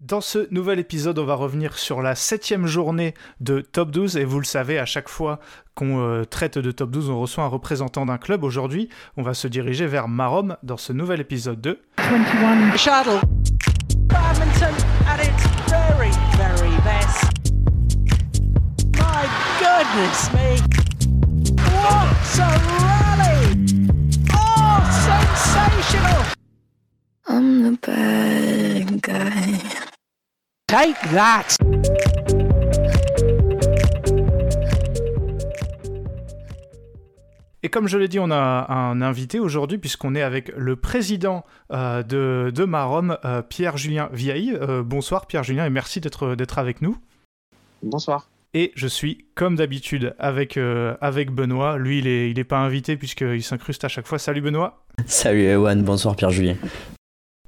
Dans ce nouvel épisode, on va revenir sur la septième journée de Top 12 et vous le savez, à chaque fois qu'on euh, traite de Top 12, on reçoit un représentant d'un club. Aujourd'hui, on va se diriger vers Marom dans ce nouvel épisode de 21 Shuttle. Badminton at its very, very best. My goodness me. What a rally! Oh, sensational! I'm the bad guy. Take that! Et comme je l'ai dit, on a un invité aujourd'hui puisqu'on est avec le président euh, de, de Marom, euh, Pierre-Julien Viailly. Euh, bonsoir Pierre-Julien et merci d'être d'être avec nous. Bonsoir. Et je suis, comme d'habitude, avec, euh, avec Benoît. Lui, il est, il est pas invité puisqu'il s'incruste à chaque fois. Salut Benoît. Salut Ewan, bonsoir Pierre-Julien.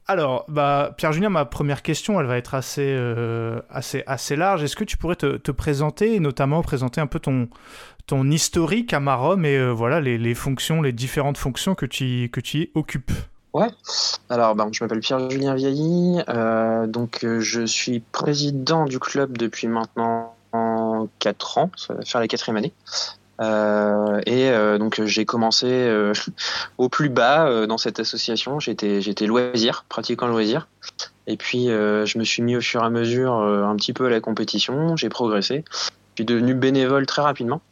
Alors, bah, Pierre-Julien, ma première question, elle va être assez, euh, assez, assez large. Est-ce que tu pourrais te, te présenter, notamment présenter un peu ton, historique à Marom et euh, voilà, les, fonctions, les différentes fonctions que tu, que tu occupes? Ouais. Alors, ben, je m'appelle Pierre-Julien Vieilly. euh, donc, je suis président du club depuis maintenant 4 ans. Ça va faire la quatrième année. Euh, et euh, donc, j'ai commencé euh, au plus bas euh, dans cette association. J'étais, j'étais loisir, pratiquant loisir. Et puis, euh, je me suis mis au fur et à mesure euh, un petit peu à la compétition. J'ai progressé. Je suis devenu bénévole très rapidement.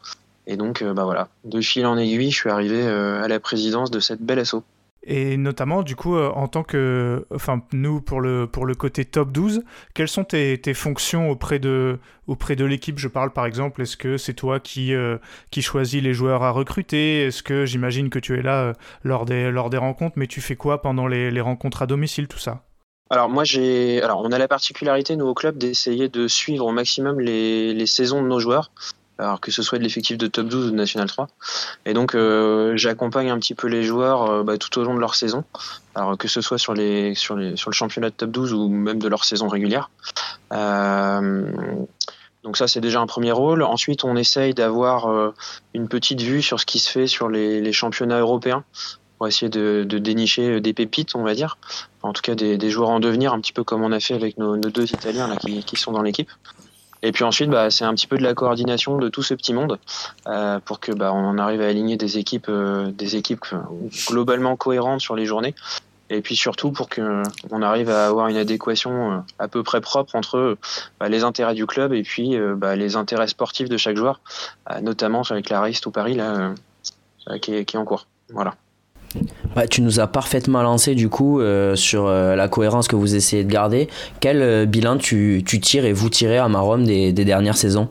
Et donc, bah voilà, de fil en aiguille, je suis arrivé à la présidence de cette belle asso. Et notamment, du coup, euh, en tant que. Enfin, nous, pour le, pour le côté top 12, quelles sont tes, tes fonctions auprès de, auprès de l'équipe? Je parle par exemple, est-ce que c'est toi qui, euh, qui choisis les joueurs à recruter? Est-ce que j'imagine que tu es là euh, lors, des, lors des rencontres, mais tu fais quoi pendant les, les rencontres à domicile, tout ça? Alors moi j'ai, alors on a la particularité nous au club d'essayer de suivre au maximum les, les saisons de nos joueurs, alors que ce soit de l'effectif de top 12 ou de National 3. Et donc euh, j'accompagne un petit peu les joueurs euh, bah, tout au long de leur saison, alors que ce soit sur les sur le championnat de top 12 ou même de leur saison régulière. Euh, donc ça c'est déjà un premier rôle. Ensuite on essaye d'avoir une petite vue sur ce qui se fait sur les, championnats européens pour essayer de, dénicher des pépites, on va dire en tout cas des, joueurs en devenir, un petit peu comme on a fait avec nos, deux Italiens qui sont dans l'équipe. Et puis ensuite, bah, c'est un petit peu de la coordination de tout ce petit monde euh, pour que bah, on arrive à aligner des équipes, euh, des équipes euh, globalement cohérentes sur les journées. Et puis surtout pour que on arrive à avoir une adéquation euh, à peu près propre entre euh, bah, les intérêts du club et puis euh, bah, les intérêts sportifs de chaque joueur, euh, notamment avec la Race to Paris là, euh, qui, est, qui est en cours. Voilà. Bah, tu nous as parfaitement lancé du coup euh, sur euh, la cohérence que vous essayez de garder. Quel euh, bilan tu, tu tires et vous tirez à Marom des, des dernières saisons?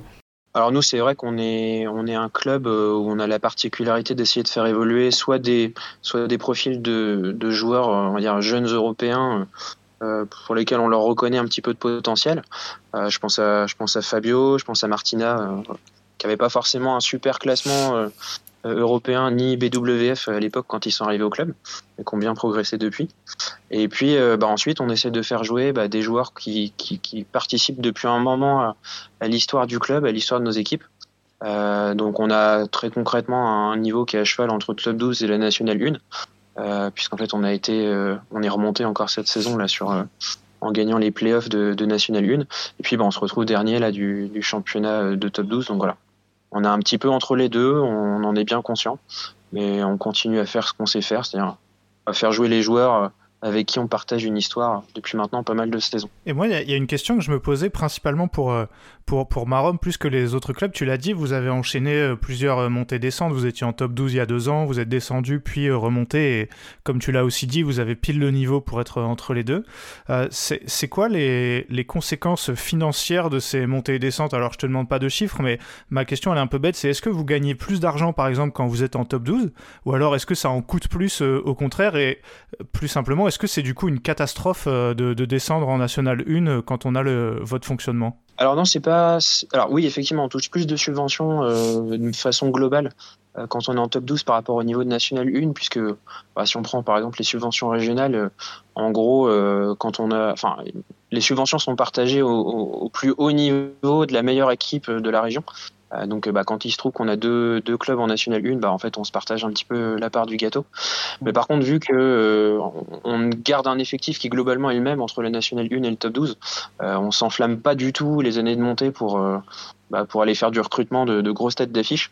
Alors nous, c'est vrai qu'on est, on est un club où on a la particularité d'essayer de faire évoluer soit des, soit des profils de, de joueurs, on va dire jeunes européens, pour lesquels on leur reconnaît un petit peu de potentiel. Je pense à, je pense à Fabio, je pense à Martina, qui n'avait pas forcément un super classement euh, euh, européen ni BWF à l'époque quand ils sont arrivés au club, mais qui bien progressé depuis. Et puis euh, bah, ensuite, on essaie de faire jouer bah, des joueurs qui, qui, qui participent depuis un moment à, l'histoire du club, à l'histoire de nos équipes. Euh, donc on a très concrètement un niveau qui est à cheval entre le club 12 et la nationale 1, euh, puisqu'en fait on a été, euh, on est remonté encore cette saison là sur euh, en gagnant les playoffs de, de nationale 1. Et puis bah, on se retrouve dernier là du, du championnat de top 12. Donc voilà, on a un petit peu entre les deux, on en est bien conscient, mais on continue à faire ce qu'on sait faire, c'est-à-dire à faire jouer les joueurs avec qui on partage une histoire depuis maintenant pas mal de saisons. Et moi, il y a- une question que je me posais principalement pour, euh, pour, pour Marom, plus que les autres clubs. Tu l'as dit, vous avez enchaîné euh, plusieurs euh, montées-descentes. Vous étiez en top 12 il y a deux ans, vous êtes descendu, puis remonté. Et comme tu l'as aussi dit, vous avez pile le niveau pour être entre les deux. C'est quoi les, les conséquences financières de ces montées et descentes? Alors, je te demande pas de chiffres, mais ma question, elle est un peu bête. C'est est-ce que vous gagnez plus d'argent, par exemple, quand vous êtes en top 12 Ou alors, est-ce que ça en coûte plus au contraire? Et plus simplement, est-ce que c'est du coup une catastrophe euh, de, de descendre en National 1 euh, quand on a le, votre fonctionnement? Alors non, c'est pas. Alors oui, effectivement, on touche plus de subventions euh, de façon globale quand on est en top 12 par rapport au niveau de National 1, puisque bah, si on prend par exemple les subventions régionales, en gros, quand on a, enfin, les subventions sont partagées au plus haut niveau de la meilleure équipe de la région. Euh, donc bah, quand il se trouve qu'on a deux, clubs en National 1, bah, en fait on se partage un petit peu la part du gâteau. Mais par contre vu que euh, on garde un effectif qui globalement est le même entre la National 1 et le top 12, euh, on s'enflamme pas du tout les années de montée pour, bah, pour aller faire du recrutement de, grosses têtes d'affiches.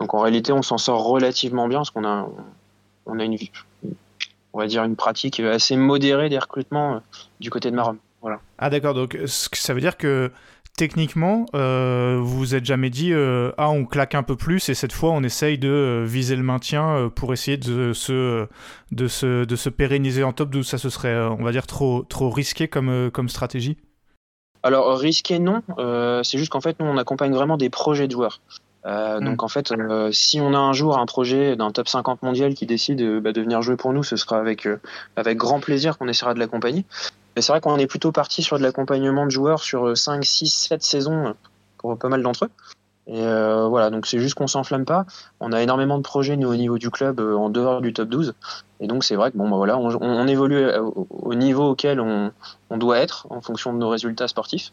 Donc en réalité on s'en sort relativement bien parce qu'on a, on a une, on va dire une pratique assez modérée des recrutements du côté de Marom. Voilà. Ah d'accord, donc ça veut dire que techniquement, euh, vous vous êtes jamais dit euh, ah on claque un peu plus et cette fois on essaye de euh, viser le maintien pour essayer de se de se de se pérenniser en top 12 ça ce serait on va dire trop trop risqué comme comme stratégie? Alors risqué non, c'est juste qu'en fait nous on accompagne vraiment des projets de joueurs. Hmm. Donc en fait, si on a un jour un projet d'un top 50 mondial qui décide bah, de venir jouer pour nous, ce sera avec, avec grand plaisir qu'on essaiera de l'accompagner. Mais c'est vrai qu'on est plutôt parti sur de l'accompagnement de joueurs sur 5, 6, 7 saisons pour pas mal d'entre eux. Et euh, voilà, donc c'est juste qu'on s'enflamme pas. On a énormément de projets nous au niveau du club euh, en dehors du top 12. Et donc c'est vrai que bon bah voilà, on, évolue euh, au, niveau auquel on, on, doit être en fonction de nos résultats sportifs.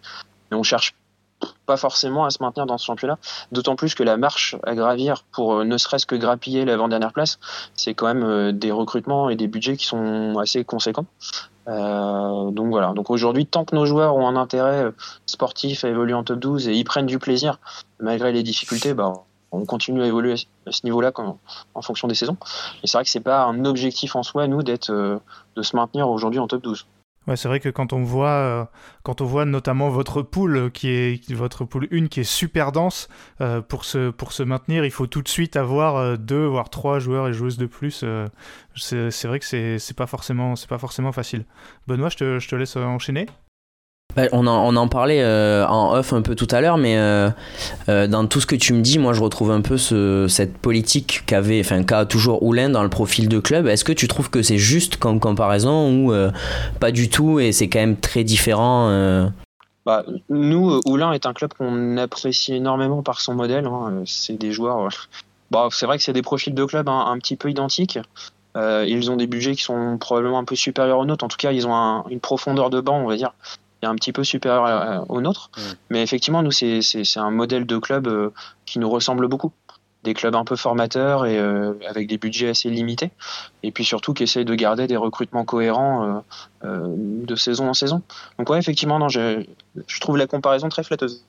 Mais on cherche pas forcément à se maintenir dans ce championnat. D'autant plus que la marche à gravir pour euh, ne serait-ce que grappiller l'avant-dernière place, c'est quand même euh, des recrutements et des budgets qui sont assez conséquents. Euh, donc voilà. Donc aujourd'hui, tant que nos joueurs ont un intérêt sportif à évoluer en top 12 et ils prennent du plaisir malgré les difficultés, bah, on continue à évoluer à ce niveau-là en fonction des saisons. Et c'est vrai que c'est pas un objectif en soi, nous, de se maintenir aujourd'hui en top 12. Ouais, c'est vrai que quand on voit, euh, quand on voit notamment votre poule qui est votre poule 1 qui est super dense euh, pour se pour se maintenir, il faut tout de suite avoir euh, deux voire trois joueurs et joueuses de plus. c'est vrai que c'est c'est pas forcément c'est pas forcément facile. Benoît, je te, je te laisse enchaîner. On, en, en, parlait euh, en off un peu tout à l'heure, mais euh, euh, dans tout ce que tu me dis, moi je retrouve un peu ce, cette politique qu'avait, enfin qu'a toujours Oulin dans le profil de club. Est-ce que tu trouves que c'est juste comme comparaison ou pas du tout et c'est quand même très différent bah, Nous, Oulin est un club qu'on apprécie énormément par son modèle. Hein. C'est des joueurs. Bah, c'est vrai que c'est des profils de club un, petit peu identiques. ils ont des budgets qui sont probablement un peu supérieurs aux nôtres. En tout cas, ils ont une profondeur de banc, on va dire, un petit peu supérieur au nôtre. Mais effectivement, nous, c'est un modèle de club euh, qui nous ressemble beaucoup. Des clubs un peu formateurs et euh, avec des budgets assez limités. Et puis surtout qui essayent de garder des recrutements cohérents euh, de saison en saison. Donc ouais, effectivement, non, je, je trouve la comparaison très flatteuse.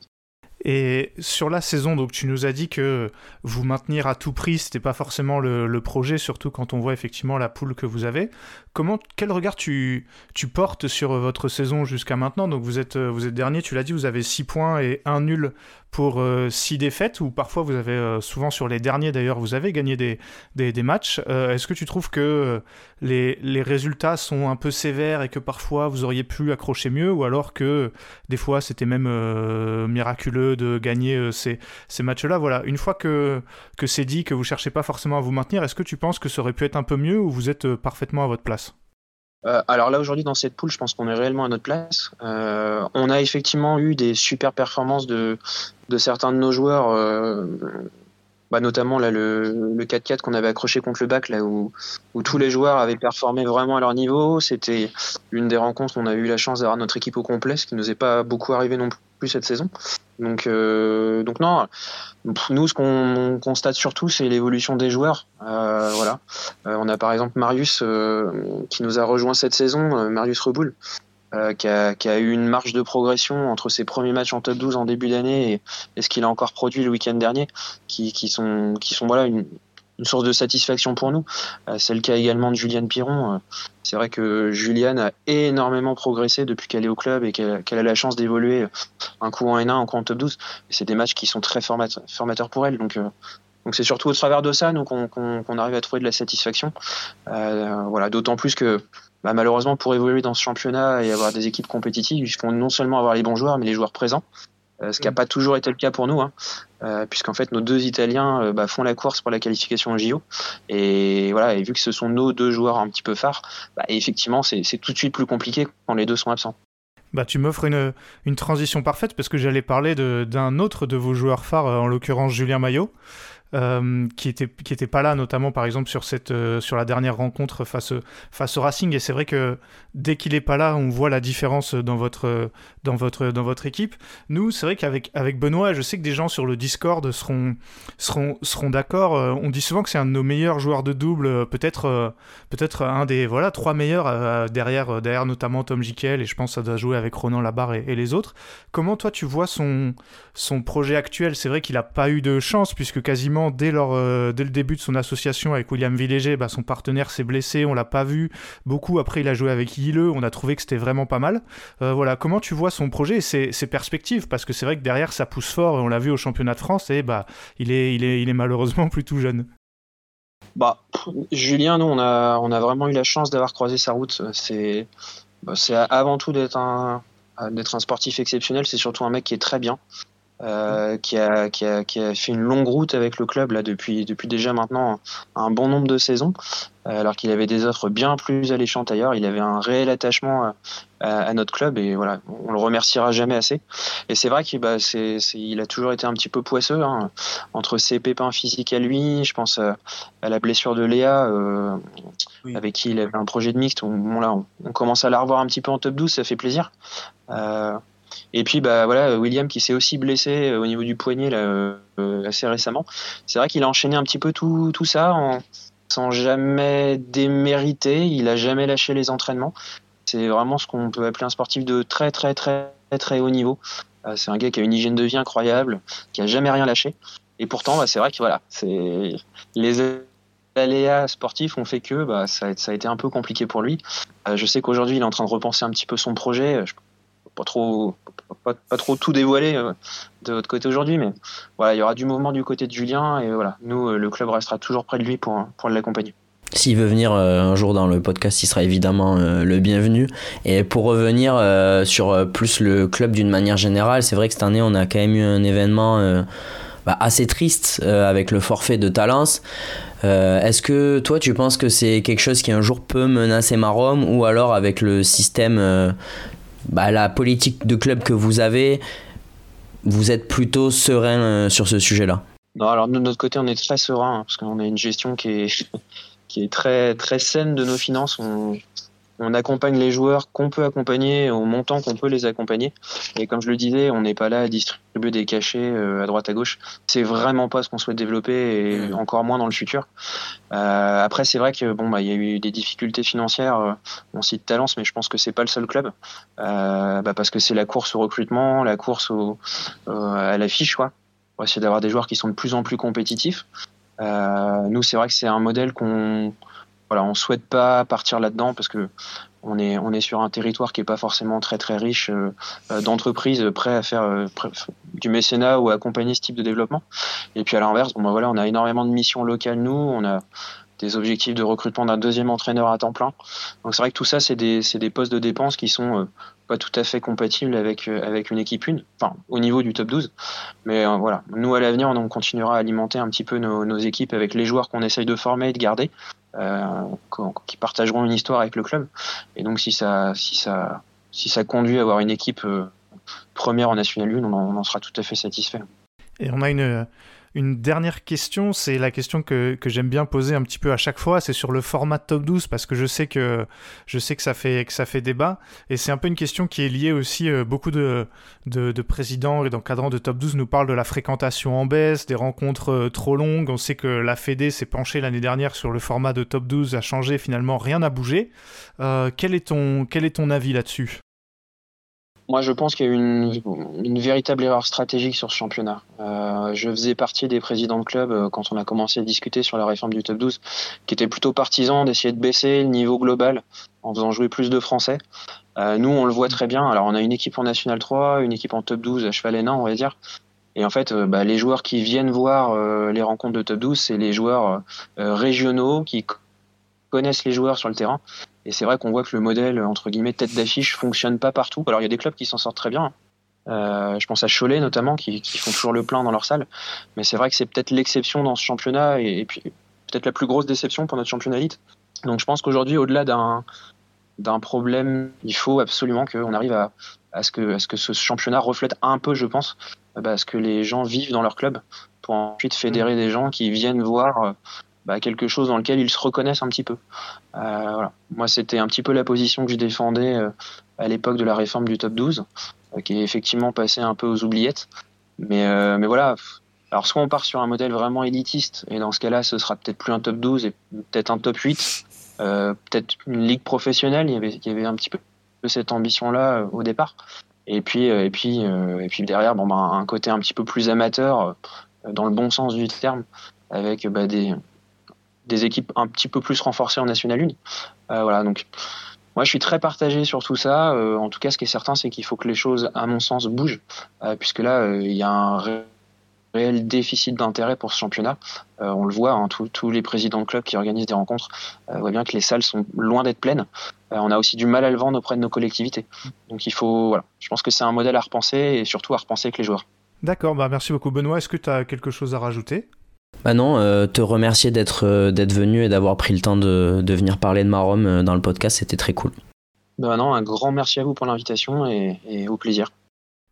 Et sur la saison, donc tu nous as dit que vous maintenir à tout prix, c'était pas forcément le, projet, surtout quand on voit effectivement la poule que vous avez. Comment, quel regard tu, tu portes sur votre saison jusqu'à maintenant? Donc vous êtes, vous êtes dernier, tu l'as dit, vous avez 6 points et un nul pour 6 euh, défaites, ou parfois vous avez, euh, souvent sur les derniers d'ailleurs, vous avez gagné des, des, matchs. Euh, est-ce que tu trouves que les, les, résultats sont un peu sévères et que parfois vous auriez pu accrocher mieux, ou alors que des fois c'était même miraculeux de gagner ces, ces matchs-là? Voilà, une fois que, que c'est dit, que vous cherchez pas forcément à vous maintenir, est-ce que tu penses que ça aurait pu être un peu mieux ou vous êtes parfaitement à votre place? Euh, alors là aujourd'hui dans cette poule, je pense qu'on est réellement à notre place. Euh, on a effectivement eu des super performances de, de certains de nos joueurs, euh, bah notamment là le, le 4-4 qu'on avait accroché contre le bac là où, où tous les joueurs avaient performé vraiment à leur niveau. C'était une des rencontres où on a eu la chance d'avoir notre équipe au complet, ce qui nous est pas beaucoup arrivé non plus cette saison. Donc, euh, donc non, nous, ce qu'on constate surtout, c'est l'évolution des joueurs. Euh, voilà. Euh, on a par exemple Marius qui nous a rejoint cette saison, Marius Reboul, qui a, eu une marge de progression entre ses premiers matchs en top 12 en début d'année et, ce qu'il a encore produit le week-end dernier, qui, qui, sont, qui sont voilà, une, une source de satisfaction pour nous. Euh, c'est le cas également de Juliane Piron. Euh, c'est vrai que Juliane a énormément progressé depuis qu'elle est au club et qu'elle a la chance d'évoluer un coup en N1, un coup en top 12. C'est des matchs qui sont très formateurs pour elle. Donc, euh, c'est surtout au travers de ça qu'on arrive à trouver de la satisfaction. voilà, d'autant plus que bah, malheureusement pour évoluer dans ce championnat et avoir des équipes compétitives, il faut non seulement avoir les bons joueurs, mais les joueurs présents. Euh, ce qui n'a mm. pas toujours été le cas pour nous, hein, euh, puisqu'en fait nos deux Italiens euh, bah, font la course pour la qualification au JO. Et voilà, et vu que ce sont nos deux joueurs un petit peu phares, bah, effectivement c'est tout de suite plus compliqué quand les deux sont absents. Bah, tu m'offres une, une, transition parfaite parce que j'allais parler d'un autre de vos joueurs phares, en l'occurrence Julien Maillot. Euh, qui était qui était pas là, notamment par exemple sur cette euh, sur la dernière rencontre face face au Racing. Et c'est vrai que dès qu'il est pas là, on voit la différence dans votre dans votre dans votre équipe. Nous, c'est vrai qu'avec avec Benoît, je sais que des gens sur le Discord seront seront seront d'accord. on dit souvent que c'est un de nos meilleurs joueurs de double, peut-être peut-être un des voilà trois meilleurs derrière derrière notamment Tom Jikel et je pense que ça doit jouer avec Ronan Labarre et, et les autres. Comment toi tu vois son son projet actuel? C'est vrai qu'il a pas eu de chance puisque quasiment euh, dès le début de son association avec William Villéger, bah, son partenaire s'est blessé, on l'a pas vu beaucoup. Après, il a joué avec Hilleux, on a trouvé que c'était vraiment pas mal. Euh, voilà, comment tu vois son projet et ses, perspectives? Parce que c'est vrai que derrière, ça pousse fort, on l'a vu au championnat de France, et bah, il, est, malheureusement plus tout jeune. Bah, Julien, nous, on a, vraiment eu la chance d'avoir croisé sa route. C'est bah, avant tout d'être un sportif exceptionnel, c'est surtout un mec qui est très bien. Euh, qui, a, qui, a, qui, a, fait une longue route avec le club là depuis, depuis déjà maintenant un bon nombre de saisons, euh, alors qu'il avait des offres bien plus alléchantes ailleurs. Il avait un réel attachement à, à, notre club et voilà, on le remerciera jamais assez. Et c'est vrai qu'il bah, c'est, il a toujours été un petit peu poisseux hein, entre ses pépins physiques à lui. Je pense à, la blessure de Léa, euh, avec qui il avait un projet de mixte. On, là, on, on, commence à la revoir un petit peu en top 12, ça fait plaisir. Euh, et puis bah voilà, William qui s'est aussi blessé euh, au niveau du poignet là, euh, assez récemment. C'est vrai qu'il a enchaîné un petit peu tout, tout ça sans jamais démériter. Il a jamais lâché les entraînements. C'est vraiment ce qu'on peut appeler un sportif de très très très très, haut niveau. Euh, c'est un gars qui a une hygiène de vie incroyable, qui a jamais rien lâché. Et pourtant, bah, c'est vrai que voilà, les aléas sportifs ont fait que bah, ça, a, ça, a, été un peu compliqué pour lui. je sais qu'aujourd'hui, il est en train de repenser un petit peu son projet. Je pas trop, pas, trop tout dévoiler euh, de votre côté aujourd'hui, mais voilà, il y aura du mouvement du côté de Julien et voilà, nous, euh, le club restera toujours près de lui pour, pour l'accompagner. S'il veut venir euh, un jour dans le podcast, il sera évidemment le bienvenu. Et pour revenir sur plus le club d'une manière générale, c'est vrai que cette année, on a quand même eu un événement bah, assez triste avec le forfait de Talence. Est-ce que toi, tu penses que c'est quelque chose qui un jour peut menacer Marom ou alors avec le système bah, la politique de club que vous avez, vous êtes plutôt serein euh, sur ce sujet-là Non, alors de notre côté, on est très serein hein, parce qu'on a une gestion qui est, qui est très, très saine de nos finances. On accompagne les joueurs qu'on peut accompagner au montant qu'on peut les accompagner. Et comme je le disais, on n'est pas là à distribuer des cachets euh, à droite à gauche. C'est vraiment pas ce qu'on souhaite développer et mmh. encore moins dans le futur. Euh, après, c'est vrai que bon, bah, il y a eu des difficultés financières. Euh, on cite Talence, mais je pense que c'est pas le seul club, euh, bah, parce que c'est la course au recrutement, la course au, à l'affiche, quoi. On va essayer d'avoir des joueurs qui sont de plus en plus compétitifs. nous, c'est vrai que c'est un modèle qu'on voilà, on souhaite pas partir là-dedans parce que on est, on est sur un territoire qui est pas forcément très très riche euh, euh, d'entreprises prêtes à faire euh, du mécénat ou à accompagner ce type de développement. Et puis à l'inverse, bon, ben voilà, on a énormément de missions locales nous, on a des objectifs de recrutement d'un deuxième entraîneur à temps plein. Donc c'est vrai que tout ça, c'est des, des, postes de dépenses qui sont pas tout à fait compatibles avec, avec une équipe une, enfin au niveau du top 12. Mais voilà, nous à l'avenir, on continuera à alimenter un petit peu nos, équipes avec les joueurs qu'on essaye de former et de garder. Euh, qui partageront une histoire avec le club. Et donc si ça, si ça, si ça conduit à avoir une équipe euh, première en National 1, on on en sera tout à fait satisfait. Et on a une, une dernière question, c'est la question que, que j'aime bien poser un petit peu à chaque fois, c'est sur le format top 12 parce que je sais que je sais que ça fait que ça fait débat et c'est un peu une question qui est liée aussi euh, beaucoup de, de, de présidents et d'encadrants de top 12 nous parlent de la fréquentation en baisse, des rencontres euh, trop longues. On sait que la Fédé s'est penchée l'année dernière sur le format de top 12, a changé finalement, rien n'a bougé. Euh, quel est ton quel est ton avis là-dessus? Moi, je pense qu'il y a eu une, une, véritable erreur stratégique sur ce championnat. Euh, je faisais partie des présidents de club euh, quand on a commencé à discuter sur la réforme du top 12, qui étaient plutôt partisans d'essayer de baisser le niveau global en faisant jouer plus de Français. Euh, nous, on le voit très bien. Alors, on a une équipe en National 3, une équipe en top 12 à cheval et nain, on va dire. Et en fait, euh, bah, les joueurs qui viennent voir euh, les rencontres de top 12, c'est les joueurs régionaux qui connaissent les joueurs sur le terrain et c'est vrai qu'on voit que le modèle, entre guillemets, tête d'affiche fonctionne pas partout. Alors il y a des clubs qui s'en sortent très bien. Euh, je pense à Cholet notamment, qui, qui, font toujours le plein dans leur salle. Mais c'est vrai que c'est peut-être l'exception dans ce championnat et, et puis peut-être la plus grosse déception pour notre championnat élite. Donc je pense qu'aujourd'hui, au-delà d'un d'un problème, il faut absolument qu'on arrive à, à ce que, à ce que ce championnat reflète un peu, je pense, bah, ce que les gens vivent dans leur club, pour ensuite fédérer des gens qui viennent voir bah, quelque chose dans lequel ils se reconnaissent un petit peu. voilà. Moi, c'était un petit peu la position que je défendais à l'époque de la réforme du top 12, qui est effectivement passée un peu aux oubliettes. Mais, mais voilà, alors soit on part sur un modèle vraiment élitiste, et dans ce cas-là, ce sera peut-être plus un top 12 et peut-être un top 8, euh, peut-être une ligue professionnelle, il y avait, il y avait un petit peu cette ambition-là euh, au départ. Et puis, euh, et puis, et puis derrière, bon, bah, un côté un petit peu plus amateur, dans le bon sens du terme, avec bah, des, des équipes un petit peu plus renforcées en National 1. voilà, donc moi, je suis très partagé sur tout ça. en tout cas, ce qui est certain, c'est qu'il faut que les choses, à mon sens, bougent, puisque là, il y a un réel déficit d'intérêt pour ce championnat. Euh, on le voit, hein, tous les présidents de clubs qui organisent des rencontres euh, voient bien que les salles sont loin d'être pleines. Euh, on a aussi du mal à le vendre auprès de nos collectivités. Donc il faut, voilà, je pense que c'est un modèle à repenser et surtout à repenser avec les joueurs. D'accord, bah merci beaucoup Benoît. Est-ce que tu as quelque chose à rajouter? Bah non, te remercier d'être d'être venu et d'avoir pris le temps de, de, venir parler de Marom dans le podcast, c'était très cool. Bah non, un grand merci à vous pour l'invitation et, et au plaisir.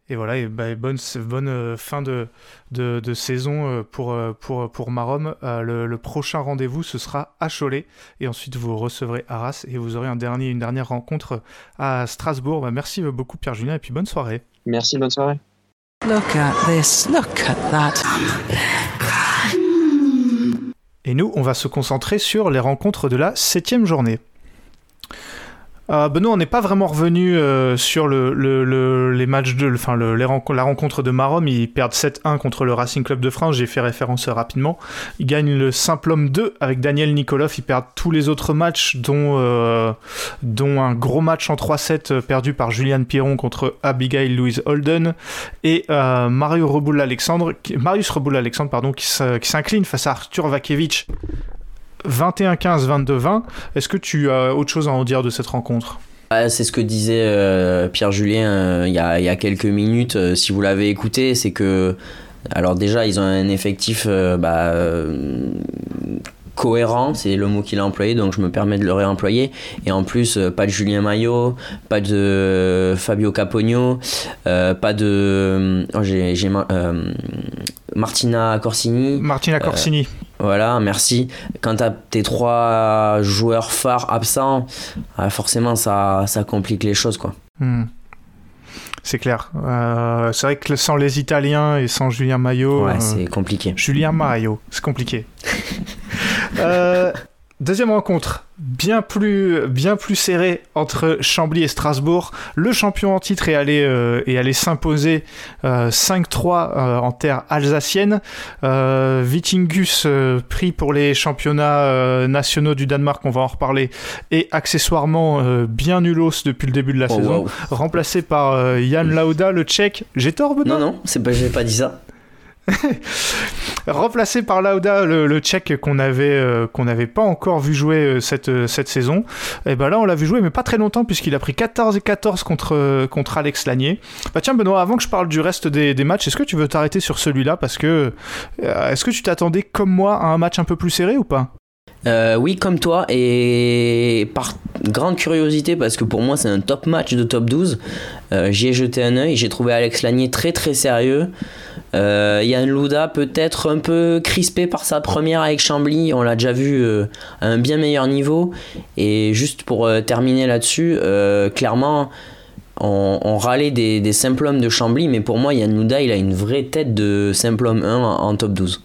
Et voilà, et bah, bonne, bonne euh, fin de, de, de, saison euh, pour, euh, pour, pour Marom. Le, le, prochain rendez-vous, ce sera à Cholet. Et ensuite, vous recevrez Arras et vous aurez un dernier, une dernière rencontre à Strasbourg. Bah, merci beaucoup, Pierre-Julien, et puis bonne soirée. Merci, bonne soirée. Look at this, look at that. Et nous, on va se concentrer sur les rencontres de la septième journée. Euh, Benoît, on n'est pas vraiment revenu euh, sur le, les matchs de, enfin la rencontre de Marom. Ils perdent 7-1 contre le Racing Club de France. J'ai fait référence rapidement. Ils gagnent le Simple Homme 2 avec Daniel Nikolov. Ils perdent tous les autres matchs, dont, euh, un gros match en 3-7 perdu par Julian Piron contre Abigail Louise Holden et Mario Reboul Alexandre, Marius Reboul Alexandre, qui s'incline face à Arthur Vakevich 21-15, 22-20. Est-ce que tu as autre chose à en dire de cette rencontre? C'est ce que disait euh, Pierre Julien euh, il, y a, quelques minutes. Euh, si vous l'avez écouté, c'est que alors déjà ils ont un effectif bah, cohérent, c'est le mot qu'il a employé, donc je me permets de le réemployer. Et en plus, pas de Julien Maillot, pas de Fabio Capogno, pas de. Oh, j'ai, Martina Corsini. Martina Corsini. Voilà, merci. Quand tu as tes trois joueurs phares absents, forcément ça, ça complique les choses. quoi. Hmm. C'est clair. Euh, c'est vrai que sans les Italiens et sans Julien Maillot. Ouais, euh, c'est compliqué. Julien Maillot, c'est compliqué. euh, Deuxième rencontre, bien plus, bien plus serrée entre Chambly et Strasbourg. Le champion en titre est allé, euh, allé s'imposer 5-3 euh, en terre alsacienne. Vitingus, pris pour les championnats nationaux du Danemark, on va en reparler, et accessoirement bien nulos depuis le début de la oh, saison. Remplacé par Jan Lauda, le tchèque. J'ai tort, Non, non, c'est pas, j'ai pas dit ça. Remplacé par Lauda, le, tchèque qu'on avait euh, qu'on n'avait pas encore vu jouer euh, cette, euh, cette saison. Et ben là, on l'a vu jouer, mais pas très longtemps, puisqu'il a pris 14 et 14 contre, contre Alex Lanier. Bah tiens, Benoît, avant que je parle du reste des, des matchs, est-ce que tu veux t'arrêter sur celui-là? Parce que est-ce que tu t'attendais comme moi à un match un peu plus serré ou pas? Oui, comme toi, et par grande curiosité, parce que pour moi c'est un top match de top 12, j'y ai jeté un oeil, j'ai trouvé Alex Lanier très très sérieux. Euh, Yann Louda peut-être un peu crispé par sa première avec Chambly, on l'a déjà vu euh, à un bien meilleur niveau. Et juste pour euh, terminer là-dessus, clairement, on, râlait des, des de Chambly, mais pour moi, Yann Louda, il a une vraie tête de simple homme 1 en top 12.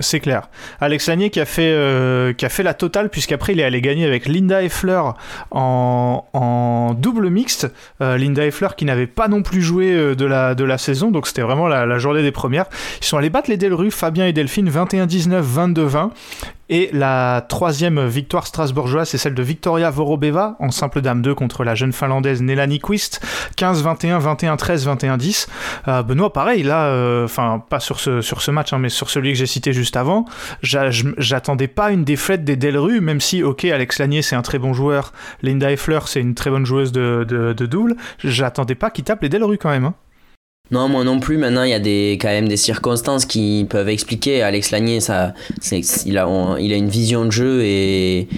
C'est clair. Alex Lanier qui a fait, euh, qui a fait la totale, puisqu'après il est allé gagner avec Linda Effler en, en double mixte. Euh, Linda Effler qui n'avait pas non plus joué euh, de, la, saison, donc c'était vraiment la, la, journée des premières. Ils sont allés battre les Delru, Fabien et Delphine, 21-19, 22-20. Et la troisième victoire strasbourgeoise, c'est celle de Victoria Vorobeva en simple dame 2 contre la jeune finlandaise Nelani Quist, 15-21, 21-13, 21-10. Benoît, pareil, là, euh, enfin, pas sur ce, sur ce match, hein, mais sur celui que j'ai cité juste avant, j'attendais pas une défaite des Delru, même si, ok, Alex Lanier, c'est un très bon joueur, Linda Effler, c'est une très bonne joueuse de, de, de double, j'attendais pas qu'il tape les Delru quand même. Hein. Non, moi non plus. Maintenant, il y a des, quand même des circonstances qui peuvent expliquer. Alex Lanier, ça, il, a, il a une vision de jeu et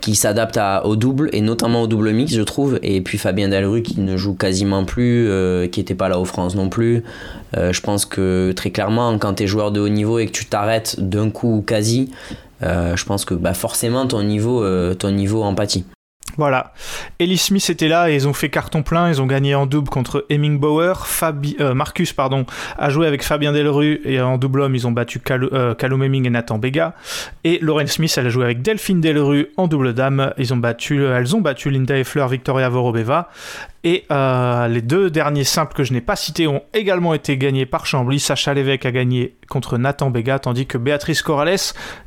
qui s'adapte au double et notamment au double mix je trouve et puis Fabien Delru qui ne joue quasiment plus euh, qui n'était pas là aux France non plus euh, je pense que très clairement quand tu es joueur de haut niveau et que tu t'arrêtes d'un coup quasi euh, je pense que bah, forcément ton niveau ton niveau empathie voilà. Ellie Smith était là et ils ont fait carton plein. Ils ont gagné en double contre Heming Bauer. Euh, Marcus pardon, a joué avec Fabien Delru et en double homme, ils ont battu Cal euh, Callum Heming et Nathan Bega. Et Lauren Smith, elle a joué avec Delphine Delru en double dame. Ils ont battu, elles ont battu Linda Effler, Victoria Vorobeva. Et euh, les deux derniers simples que je n'ai pas cités ont également été gagnés par Chambly. Sacha Lévesque a gagné contre Nathan Bega, tandis que Béatrice Corrales,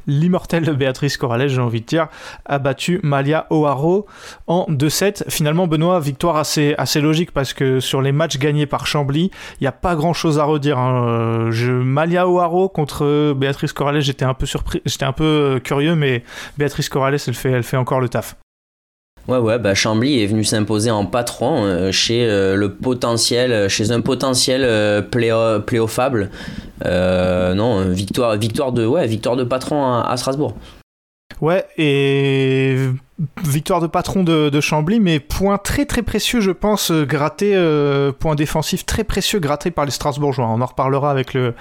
l'immortelle de Béatrice Corrales, j'ai envie de dire, a battu Malia O'Haro en 2-7. Finalement, Benoît, victoire assez, assez logique parce que sur les matchs gagnés par Chambly, il n'y a pas grand chose à redire. Hein. Euh, Malia O'Haro contre Béatrice Corrales, j'étais un peu surpris, j'étais un peu euh, curieux, mais Béatrice Corrales, elle fait encore le taf. Ouais, ouais, bah Chambly est venu s'imposer en patron euh, chez euh, le potentiel, euh, chez un potentiel pléophable. non, victoire, victoire de, ouais, victoire de patron à Strasbourg. Ouais, et victoire de patron de, Chambly, mais point très très précieux, je pense, euh, gratté, euh, point défensif très précieux gratté par les Strasbourgeois. On en reparlera avec le,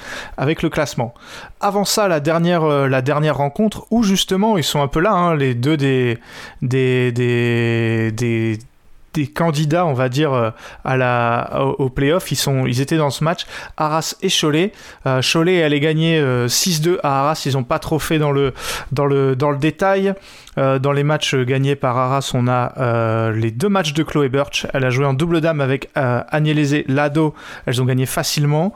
classement. Avant ça, la dernière, euh, la dernière rencontre où justement ils sont un peu là, hein, les deux des des candidats, on va dire, euh, à la, au, playoff. Ils, sont, ils étaient dans ce match, Arras et Cholet. Euh, Cholet allait gagner 6-2 euh, à Arras. Ils n'ont pas trop fait dans le, dans le, dans le détail. dans les matchs gagnés par Arras, on a les deux matchs de Chloé Birch. Elle a joué en double dame avec Agnès Lado. Elles ont gagné facilement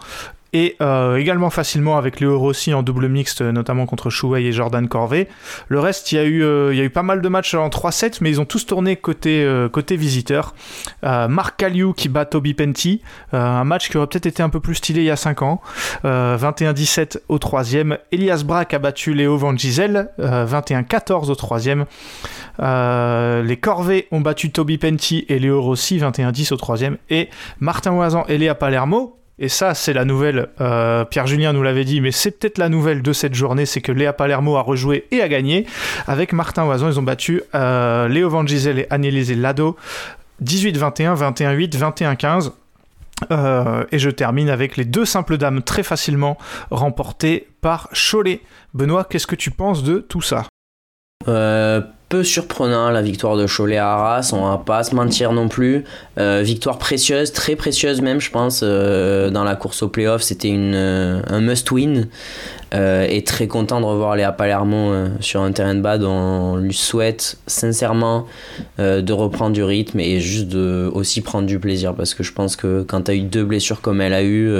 et euh, également facilement avec Léo Rossi en double mixte, notamment contre Chouet et Jordan Corvée. Le reste, il y, a eu, euh, pas mal de matchs en 3-7, mais ils ont tous tourné côté, euh, visiteur. Marc Caliou qui bat Toby Penty, un match qui aurait peut-être été un peu plus stylé il y a 5 ans. 21-17 au troisième. Elias Brack a battu Léo Van Gisel, 21-14 au troisième. les Corvées ont battu Toby Penty et Léo Rossi, 21-10 au troisième. Et Martin Oisan et Léa Palermo, et ça, c'est la nouvelle, euh, Pierre Julien nous l'avait dit, mais c'est peut-être la nouvelle de cette journée, c'est que Léa Palermo a rejoué et a gagné. Avec Martin Oison, ils ont battu euh, Léo Van Gisel et Annelise Lado 18-21, 21-8, 21-15. et je termine avec les deux simples dames très facilement remportées par Cholet. Benoît, qu'est-ce que tu penses de tout ça? Euh, peu surprenant la victoire de Cholet à Arras, on va pas se mentir non plus. Euh, victoire précieuse, très précieuse même, je pense, euh, dans la course au playoff. C'était un must-win. et très content de revoir Léa Palermo sur un terrain de bad. On lui souhaite sincèrement de reprendre du rythme et juste de aussi prendre du plaisir parce que je pense que quand tu as eu deux blessures comme elle a eu,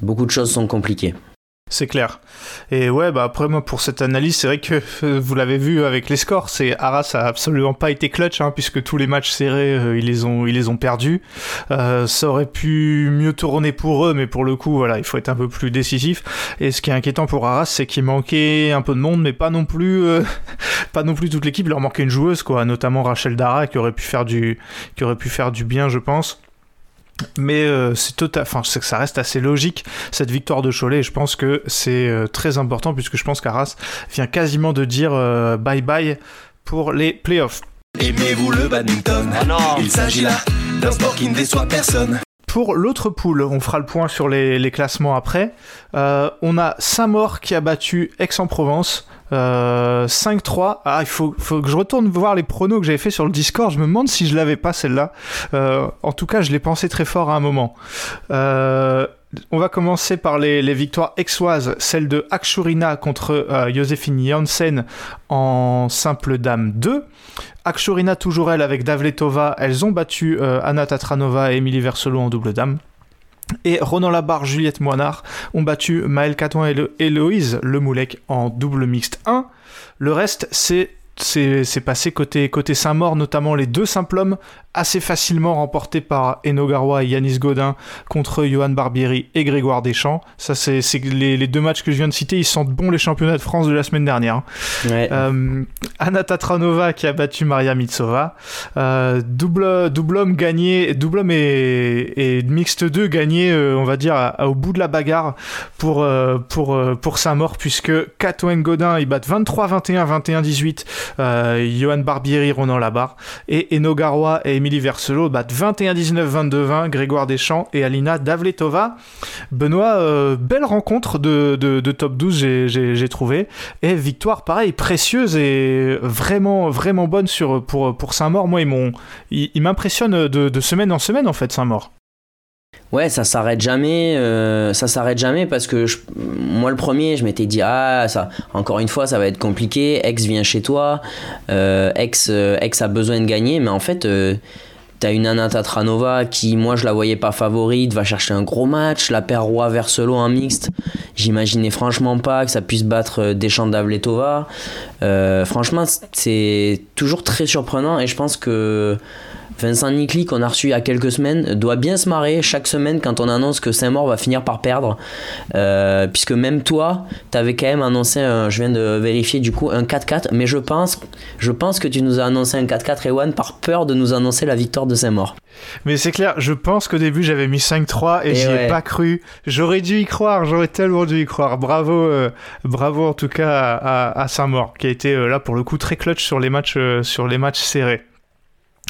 beaucoup de choses sont compliquées. C'est clair. Et ouais, bah après moi pour cette analyse, c'est vrai que euh, vous l'avez vu avec les scores, c'est Arras a absolument pas été clutch hein, puisque tous les matchs serrés euh, ils les ont ils les ont perdus. Euh, ça aurait pu mieux tourner pour eux, mais pour le coup voilà, il faut être un peu plus décisif. Et ce qui est inquiétant pour Arras, c'est qu'il manquait un peu de monde, mais pas non plus pas non plus toute l'équipe. Il leur manquait une joueuse quoi, notamment Rachel Dara qui aurait pu faire du qui aurait pu faire du bien, je pense. Mais euh, c'est total, enfin, que ça reste assez logique cette victoire de Cholet. Et je pense que c'est euh, très important puisque je pense qu'Arras vient quasiment de dire euh, bye bye pour les playoffs. Aimez-vous le badminton? Ah non. Il s'agit là d'un sport qui ne déçoit personne. Pour l'autre poule, on fera le point sur les, classements après. on a Saint-Maur qui a battu Aix-en-Provence. 5-3. Euh, ah, il faut, que je retourne voir les pronos que j'avais fait sur le Discord. Je me demande si je l'avais pas celle-là. Euh, en tout cas, je l'ai pensé très fort à un moment. Euh, on va commencer par les, victoires exoises, celle de Akshurina contre Josephine Janssen en simple dame 2. Akshurina toujours elle avec Davletova, elles ont battu Anna Tatranova et Emilie Versolo en double dame. Et Ronan Labarre, Juliette Moinard ont battu Maël Catouin et Héloïse Lemoulec en double mixte 1. Le reste, c'est passé côté Saint-Maur, notamment les deux simples hommes, assez facilement remporté par Enogarwa et Yanis Godin contre Johan Barbieri et Grégoire Deschamps. Ça, c'est les, les, deux matchs que je viens de citer, ils sentent bon les championnats de France de la semaine dernière. Ouais. Euh, Anna Tatranova qui a battu Maria Mitsova. Euh, double, double homme gagné, double homme et, et mixte 2 gagné, euh, on va dire, à- à- au bout de la bagarre pour, euh, pour, pour Saint-Maur, puisque Katoen Godin, ils battent 23-21, 21-18, euh, Johan Barbieri, Ronan Labarre, et Eno Garoua et Émilie Verselo battent 21-19, 22-20, Grégoire Deschamps et Alina Davletova. Benoît, euh, belle rencontre de, de, top 12, j'ai- trouvé. Et victoire, pareil, précieuse et vraiment, vraiment bonne sur, pour, pour Saint-Maur. Moi, m'impressionnent de, de semaine en semaine, en fait, Saint-Maur. Ouais, ça s'arrête jamais. euh, ça s'arrête jamais parce que moi, le premier, je m'étais dit ah ça. Encore une fois, ça va être compliqué. Ex vient chez toi. euh, ex, euh, ex a besoin de gagner, mais en fait. T'as une Anna Tatranova qui, moi, je la voyais pas favorite, va chercher un gros match. La paire Roi Verselo en mixte, j'imaginais franchement pas que ça puisse battre Deschamps Davletova. Franchement, c'est toujours très surprenant et je pense que Vincent Nicli, qu'on a reçu il y a quelques semaines, doit bien se marrer chaque semaine quand on annonce que Saint-Maur va finir par perdre. Euh, puisque même toi, t'avais quand même annoncé, un- je viens de vérifier du coup, un 4-4. Mais je pense, je pense que tu nous as annoncé un 4-4 Ewan par peur de nous annoncer la victoire de Saint-Maur. Mais c'est clair, je pense qu'au début j'avais mis 5-3 et, Et j'y ai pas cru. J'aurais dû y croire, j'aurais tellement dû y croire. Bravo, euh, bravo en tout cas à, à- à Saint-Maur qui a été euh, là pour le coup très clutch sur les matchs, sur les matchs serrés.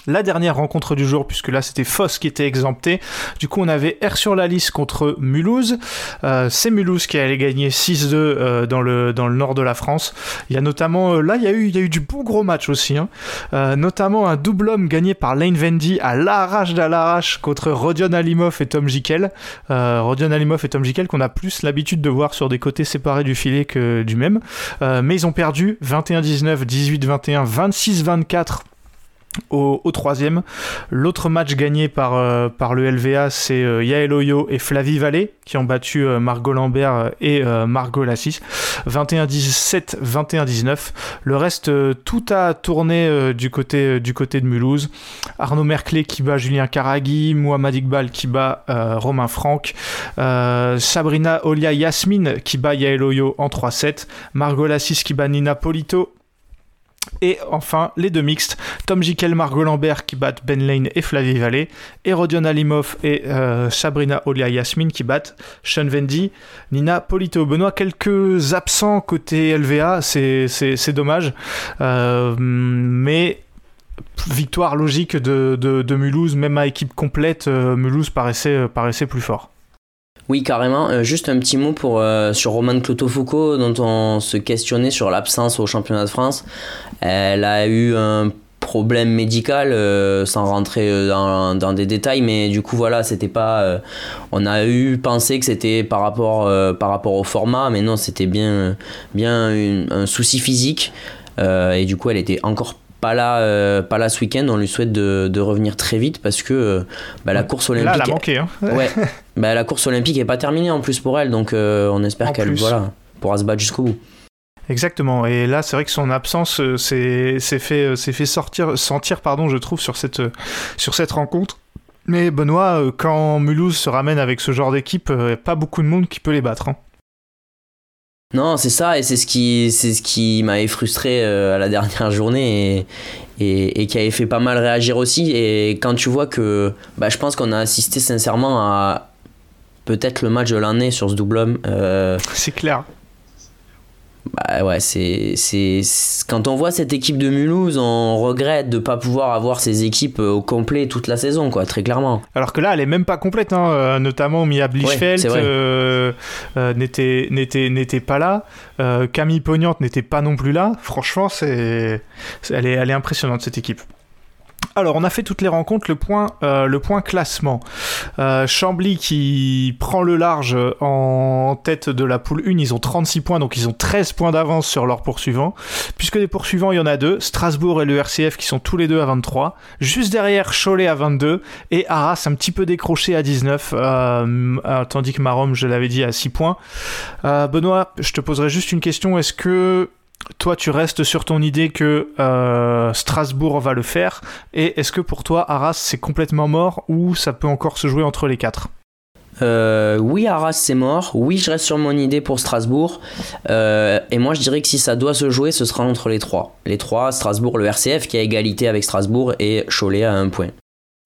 La dernière rencontre du jour, puisque là c'était Foss qui était exempté. Du coup, on avait R sur la liste contre Mulhouse. Euh, c'est Mulhouse qui allait gagner 6-2 euh, dans, le, dans le nord de la France. Il y a notamment, euh, là, il y, a eu, il y a eu du bon gros match aussi. hein. Notamment un double homme gagné par Lane Vendy à l'arrache d'à l'arrache contre Rodion Alimov et Tom Jikel. Rodion Alimov et Tom Jikel qu'on a plus l'habitude de voir sur des côtés séparés du filet que du même. Mais ils ont perdu 21-19, 18-21, 26-24 au, troisième. L'autre match gagné par, euh, le LVA, c'est euh, Yael Oyo et Flavie Vallée qui ont battu euh, Margot Lambert euh, et Margot Lassis. 21-17, 21-19. Le reste, tout a tourné du, côté, de Mulhouse. Arnaud Merclé qui bat Julien Karagui, Mohamed Iqbal qui bat Romain Franck, Sabrina Olia Yasmine qui bat Yael Oyo en 3-7, Margot Lassis qui bat Nina Polito et enfin, les deux mixtes, Tom Jikel, Margot Lambert qui battent Ben Lane et Flavie Vallée, et Rodion Alimov et euh, Sabrina Olia Yasmine qui battent Sean Vendy, Nina Polito. Benoît, quelques absents côté LVA, c'est dommage, Euh, mais victoire logique de, Mulhouse, même à équipe complète, euh, Mulhouse paraissait plus fort. Oui, carrément. Euh, juste un petit mot pour, euh, sur Romane Clotofoucault, dont on se questionnait sur l'absence au championnat de France. Elle a eu un problème médical, euh, sans rentrer dans, des détails, mais du coup, voilà, c'était pas. on a eu pensé que c'était par rapport, par rapport au format, mais non, c'était bien, bien un souci physique. Et du coup, elle était encore pas là, euh, pas là ce week-end. On lui souhaite de, de revenir très vite parce que euh, bah, la course olympique. Là, elle a manqué. Hein. Ouais, bah, la course olympique est pas terminée en plus pour elle, donc euh, on espère qu'elle voilà, pourra se battre jusqu'au bout. Exactement. Et là, c'est vrai que son absence s'est fait, sortir, sentir, pardon, je trouve, sur cette, sur cette rencontre. Mais Benoît, quand Mulhouse se ramène avec ce genre d'équipe, il n'y a pas beaucoup de monde qui peut les battre. hein. Non, c'est ça, et c'est ce qui, c'est ce qui m'avait frustré euh, à la dernière journée et, qui avait fait pas mal réagir aussi. Et quand tu vois que, bah, je pense qu'on a assisté sincèrement à peut-être le match de l'année sur ce double homme. euh, C'est clair. Bah ouais, c'est, c'est, Quand on voit cette équipe de Mulhouse, on regrette de pas pouvoir avoir ces équipes euh, au complet toute la saison, quoi, très clairement. Alors que là, elle est même pas complète, hein. Euh, notamment Mia Blichfeld euh, euh, n'était n'était n'était pas là, Euh, Camille Pognante n'était pas non plus là. Franchement, c'est- elle est elle est impressionnante cette équipe. Alors, on a fait toutes les rencontres, le point, euh, le point classement. Euh, Chambly qui prend le large en tête de la poule 1, ils ont 36 points, donc ils ont 13 points d'avance sur leurs poursuivants. Puisque les poursuivants, il y en a deux, Strasbourg et le RCF qui sont tous les deux à 23. Juste derrière, Cholet à 22 et Arras un petit peu décroché à 19, euh, euh, tandis que Marom, je l'avais dit, à 6 points. Benoît, je te poserai juste une question. Est-ce que toi, tu restes sur ton idée que euh, Strasbourg va le faire. Et est-ce que pour toi, Arras, c'est complètement mort ou ça peut encore se jouer entre les quatre? Euh, oui, Arras, c'est mort. Oui, je reste sur mon idée pour Strasbourg. Euh, et moi, je dirais que si ça doit se jouer, ce sera entre les trois. Les trois, Strasbourg, le RCF qui a égalité avec Strasbourg et Cholet à un point.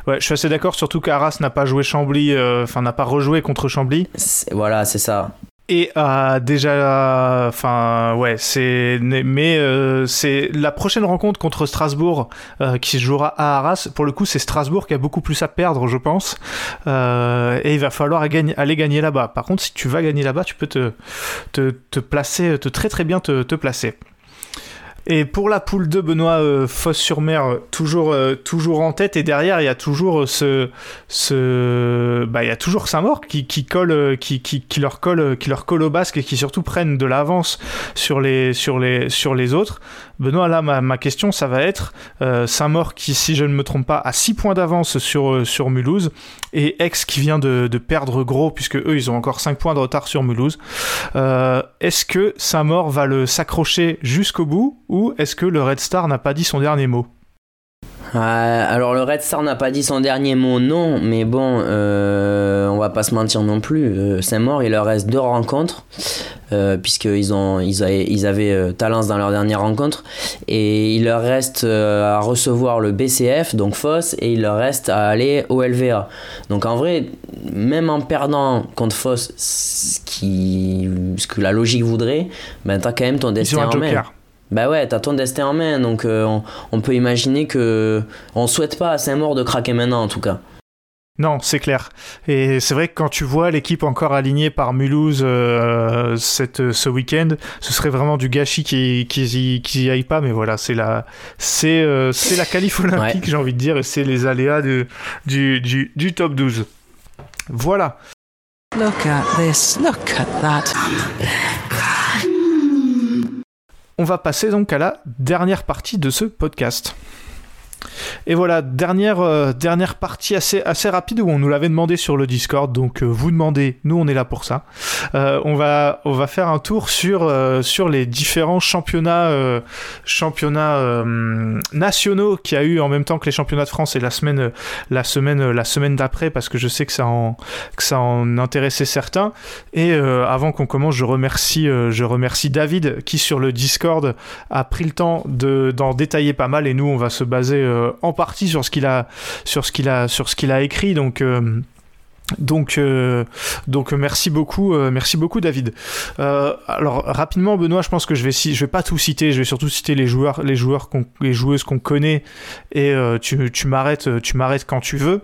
Ouais, je suis assez d'accord, surtout qu'Arras n'a pas joué Chambly, enfin n'a pas rejoué contre Chambly. Voilà, c'est ça. Et a déjà, enfin ouais, c'est mais euh, c'est la prochaine rencontre contre Strasbourg euh, qui se jouera à Arras. Pour le coup, c'est Strasbourg qui a beaucoup plus à perdre, je pense. Euh, et il va falloir aller gagner là-bas. Par contre, si tu vas gagner là-bas, tu peux te, placer, te très très bien te placer. Et pour la poule 2, Benoît euh, Fosse-sur-Mer, toujours, euh, toujours en tête. Et derrière, il y a toujours euh, ce, ce, bah, il y a toujours Saint-Maur qui, qui colle, euh, qui, qui, qui leur colle, qui leur colle au basque et qui surtout prennent de l'avance sur les, sur les, sur les autres. Benoît, là, ma, ma question, ça va être euh, Saint-Maur qui, si je ne me trompe pas, a 6 points d'avance sur, sur Mulhouse et Aix qui vient de, de perdre gros puisque eux, ils ont encore 5 points de retard sur Mulhouse. Est-ce que Saint-Maur va le s'accrocher jusqu'au bout ou est-ce que le Red Star n'a pas dit son dernier mot? Euh, alors le Red Star n'a pas dit son dernier mot, non, mais bon, euh, on va pas se mentir non plus. Euh, Saint-Maur, il leur reste deux rencontres, euh, puisqu'ils ont, ils avaient, ils avaient Talence dans leur dernière rencontre, et il leur reste à recevoir le BCF, donc Foss, et il leur reste à aller au LVA. Donc en vrai, même en perdant contre Foss, ce, qui, ce que la logique voudrait, ben t'as quand même ton destin en main. Bah ouais, t'as ton destin en main, donc euh, on, on peut imaginer que on souhaite pas à Saint-Maur de craquer maintenant en tout cas. Non, c'est clair. Et c'est vrai que quand tu vois l'équipe encore alignée par Mulhouse euh, cette, ce week-end, ce serait vraiment du gâchis qu'ils y aillent pas. Mais voilà, c'est la, c'est, euh, c'est la qualif olympique, Ouais. j'ai envie de dire, et c'est les aléas de, du, du, du top 12. Voilà. Look at this. Look at that. On va passer donc à la dernière partie de ce podcast. Et voilà, dernière, euh, dernière partie assez, assez rapide où on nous l'avait demandé sur le Discord, donc euh, vous demandez, nous on est là pour ça. Euh, on, va, on va faire un tour sur, sur les différents championnats, championnats nationaux qu'il y a eu en même temps que les championnats de France et la semaine, la semaine, la semaine d'après, parce que je sais que ça en, que ça en intéressait certains. Et avant qu'on commence, je remercie, je remercie David qui sur le Discord a pris le temps de, d'en détailler pas mal et nous on va se baser en partie sur ce qu'il a, sur ce qu'il a, sur ce qu'il a écrit. Donc euh, donc, euh, donc euh, merci beaucoup, euh, merci beaucoup David. Euh, alors rapidement Benoît, je pense que je vais je vais pas tout citer, je vais surtout citer les joueurs, les joueurs, les joueuses qu'on connaît et euh, tu m'arrêtes, tu m'arrêtes quand tu veux.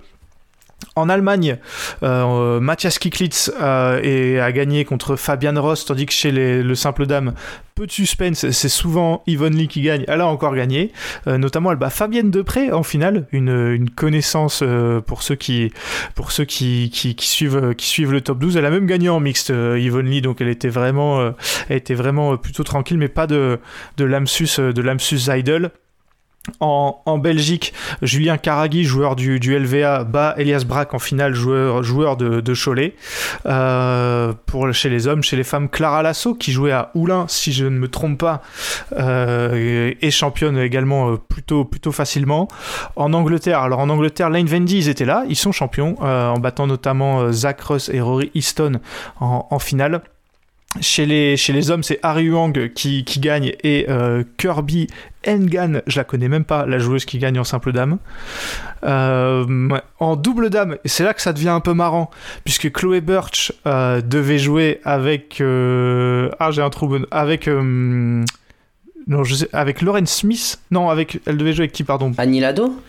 En Allemagne, euh, Matthias Kiklitz euh, a gagné contre Fabian Ross, tandis que chez les- le simple dame, peu de suspense, c'est souvent Yvonne Lee qui gagne. Elle a encore gagné, Euh, notamment elle bat Fabienne Depré en finale, une, une connaissance euh, pour ceux qui pour ceux qui, qui, qui suivent qui suivent le top 12. Elle a même gagné en mixte, euh, Yvonne Lee, donc elle était vraiment euh, elle était vraiment plutôt tranquille, mais pas de de l'Amsus de l'Amsus Zeidel. En, en Belgique, Julien Caragui, joueur du, du LVA, bat Elias Braque en finale, joueur, joueur de, de Cholet. Euh, pour, chez les hommes, chez les femmes, Clara Lasso, qui jouait à Oulin, si je ne me trompe pas, euh, et championne également euh, plutôt, plutôt facilement. En Angleterre, alors en Angleterre, Lane Vendy, ils étaient là, ils sont champions, euh, en battant notamment euh, Zach Russ et Rory Easton en, en finale. Chez les, chez les hommes, c'est Harry Huang qui, qui gagne et euh, Kirby Engan, je la connais même pas, la joueuse qui gagne en simple dame. Euh, en double dame, c'est là que ça devient un peu marrant, puisque Chloé Birch euh, devait jouer avec. ah, j'ai un trou. Avec. non, je sais, avec Lauren Smith. Non, avec. Elle devait jouer avec qui, pardon? Annie Lado?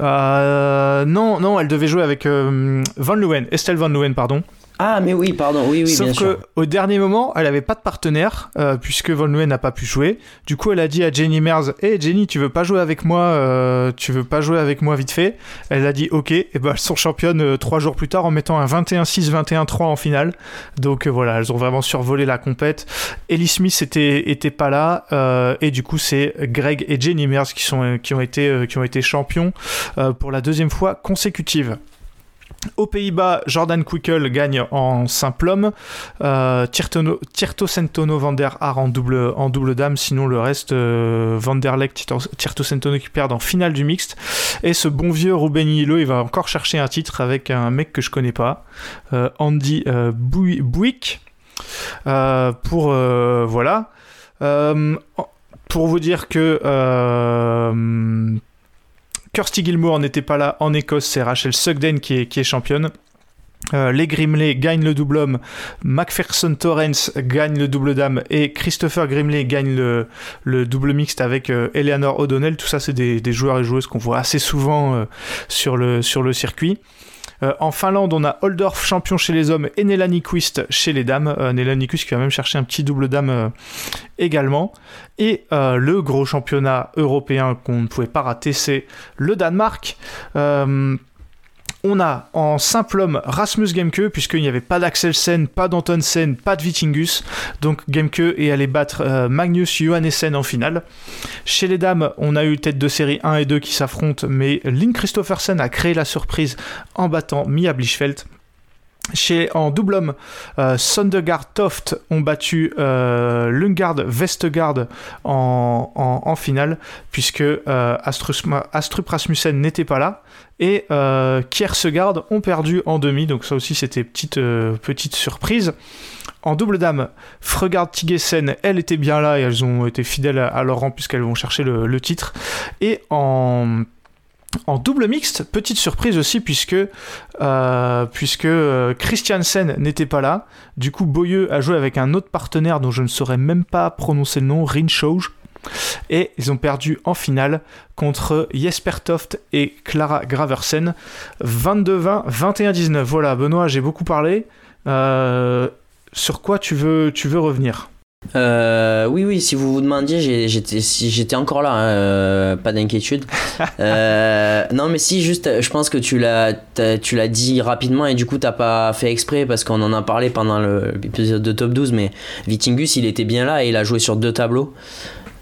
Non, non, elle devait jouer avec Van Leeuwen, Estelle Van Leeuwen, pardon. Ah mais oui, pardon, oui, oui, Sauf bien que sûr. au dernier moment, elle avait pas de partenaire euh, puisque Von n'a pas pu jouer. Du coup, elle a dit à Jenny Mers "Hey Jenny, tu veux pas jouer avec moi euh, Tu veux pas jouer avec moi vite fait? Elle a dit "OK." Et ben elles sont championnes euh, trois jours plus tard en mettant un 21-6, 21-3 en finale. Donc voilà, elles ont vraiment survolé la compète. Ellie Smith était était pas là et du coup c'est Greg et Jenny Mers qui sont qui ont été qui ont été champions pour la deuxième fois consécutive. Aux Pays-Bas, Jordan Quickel gagne en simple homme. Euh, Tiertono- Tierto Centono Van der en double, en dame. Sinon, le reste, euh, Van der Leck, qui perdent en finale du mixte. Et ce bon vieux Ruben Hilo, il va encore chercher un titre avec un mec que je connais pas, euh, Andy euh, Bouic. Euh, pour voilà. Pour vous dire que Kirsty Gilmour n'était pas là en Écosse, c'est Rachel Sugden qui est, championne. Euh, les Grimley gagnent le double homme, Macpherson Torrance gagne le double dame et Christopher Grimley gagne le, le double mixte avec euh, Eleanor O'Donnell. Tout ça, c'est des, joueurs et joueuses qu'on voit assez souvent euh, sur le circuit. Euh, en Finlande, on a Oldorf champion chez les hommes et Nela Nyquist chez les dames. Euh, qui va même chercher un petit double dame euh, également. Et euh, le gros championnat européen qu'on ne pouvait pas rater, c'est le Danemark. On a en simple homme Rasmus Gemke, puisqu'il n'y avait pas d'Axelsen, pas d'Antonsen, pas de Vitingus. Donc Gemke est allé battre euh, Magnus Johannessen en finale. Chez les dames, on a eu tête de série 1 et 2 qui s'affrontent, mais Lynn Christophersen a créé la surprise en battant Mia Blichfeld. Chez, en double homme, euh, Sondergaard Toft ont battu euh, Vestegaard en, finale, puisque euh, Astrup Rasmussen n'était pas là, et euh, Kiersgaard ont perdu en demi, donc ça aussi c'était petite, euh, surprise. En double dame, Fregard Tigesen, elle était bien là et elles ont été fidèles à, leur rang puisqu'elles vont chercher le, titre. Et en en double mixte, petite surprise aussi puisque, euh, euh, Christiansen n'était pas là. Du coup, Boyeux a joué avec un autre partenaire dont je ne saurais même pas prononcer le nom, Rinchauge. Et ils ont perdu en finale contre Jesper Toft et Clara Graversen. 22-20, 21-19. Voilà, Benoît, j'ai beaucoup parlé. Euh, sur quoi tu veux, tu veux revenir? Euh, oui, oui, si vous vous demandiez, j'étais si j'étais encore là, hein, euh, pas d'inquiétude. Euh, non, mais si, juste, je pense que tu l'as tu l'as dit rapidement et du coup, t'as pas fait exprès parce qu'on en a parlé pendant l'épisode de Top 12, mais Vitingus, il était bien là et il a joué sur deux tableaux.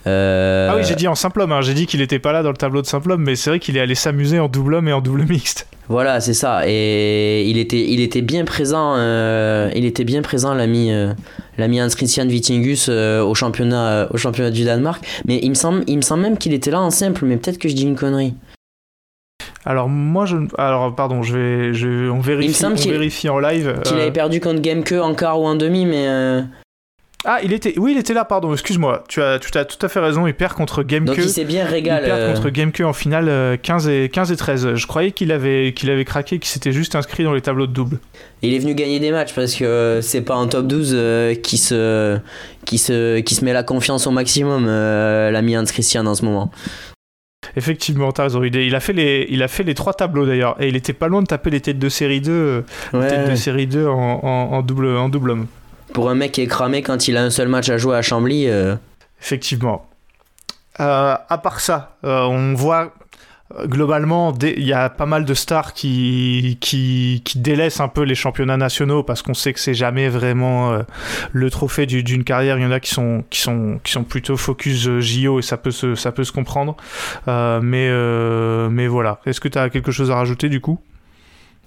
Euh, Ah oui, j'ai dit en simple homme, hein. j'ai dit qu'il n'était pas là dans le tableau de simple homme, mais c'est vrai qu'il est allé s'amuser en double homme et en double mixte. Voilà, c'est ça. Et il était, il était bien présent. euh, il était bien présent, l'ami, euh, l'ami Hans Christian Vitingus euh, au championnat, au championnat du Danemark. Mais il me semble, il me semble même qu'il était là en simple. Mais peut-être que je dis une connerie. Alors moi, je... Alors pardon, je vais... Je... on vérifie, Il me semble on qu'il- vérifie en live. Qu'il avait perdu contre Gameke en quart ou en demi, mais Ah, il était... Oui, il était là, pardon, excuse-moi. Tu as, tu as tout à fait raison, il perd contre Gameke. donc il s'est bien Il régalé. perd euh, contre en finale euh, 15, et, 15 et 13. Je croyais qu'il avait, qu'il avait craqué, qu'il s'était juste inscrit dans les tableaux de double. Il est venu gagner des matchs parce que euh, c'est pas un top 12 euh, qui se, qui se, qui se met la confiance au maximum, euh, l'ami Hans Christian en ce moment. Effectivement, t'as raison. Il, il a fait les, il a fait les trois tableaux d'ailleurs. Et il était pas loin de taper les têtes de série 2, euh, Ouais. têtes de série 2 en, en- en double, en double homme. Pour un mec qui est cramé quand il a un seul match à jouer à Chambly. euh, Effectivement. Euh, à part ça, euh, on voit euh, globalement, il y a pas mal de stars qui, qui, délaissent un peu les championnats nationaux parce qu'on sait que c'est jamais vraiment le trophée du- d'une carrière. Il y en a qui sont, qui sont, qui sont plutôt focus JO et ça peut se, ça peut se comprendre. Mais, mais voilà. Est-ce que tu as quelque chose à rajouter du coup?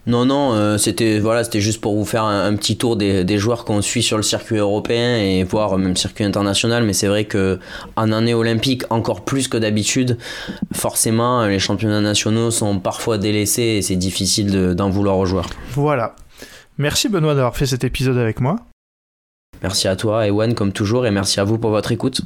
Non, non, euh, c'était voilà, c'était juste pour vous faire un, un petit tour des, des joueurs qu'on suit sur le circuit européen et voir même circuit international. Mais c'est vrai que en année olympique, encore plus que d'habitude, forcément, les championnats nationaux sont parfois délaissés et c'est difficile de- d'en vouloir aux joueurs. Voilà. Merci Benoît d'avoir fait cet épisode avec moi. Merci à toi, Ewan, comme toujours, et merci à vous pour votre écoute.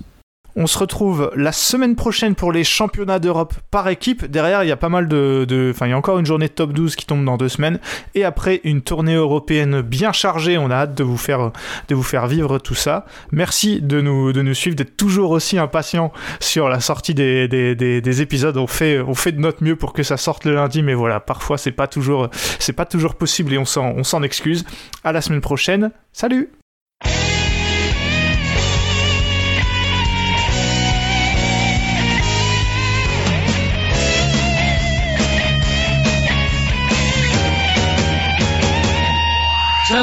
On se retrouve la semaine prochaine pour les championnats d'Europe par équipe. Derrière, il y a pas mal de. Enfin, il y a encore une journée top 12 qui tombe dans deux semaines. Et après, une tournée européenne bien chargée. On a hâte de vous faire, vivre tout ça. Merci de nous, suivre, d'être toujours aussi impatient sur la sortie des, des, des- des épisodes. On fait, on fait de notre mieux pour que ça sorte le lundi. Mais voilà, parfois, c'est pas toujours, c'est pas toujours possible et on s'en, on s'en excuse. À la semaine prochaine. Salut!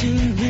to.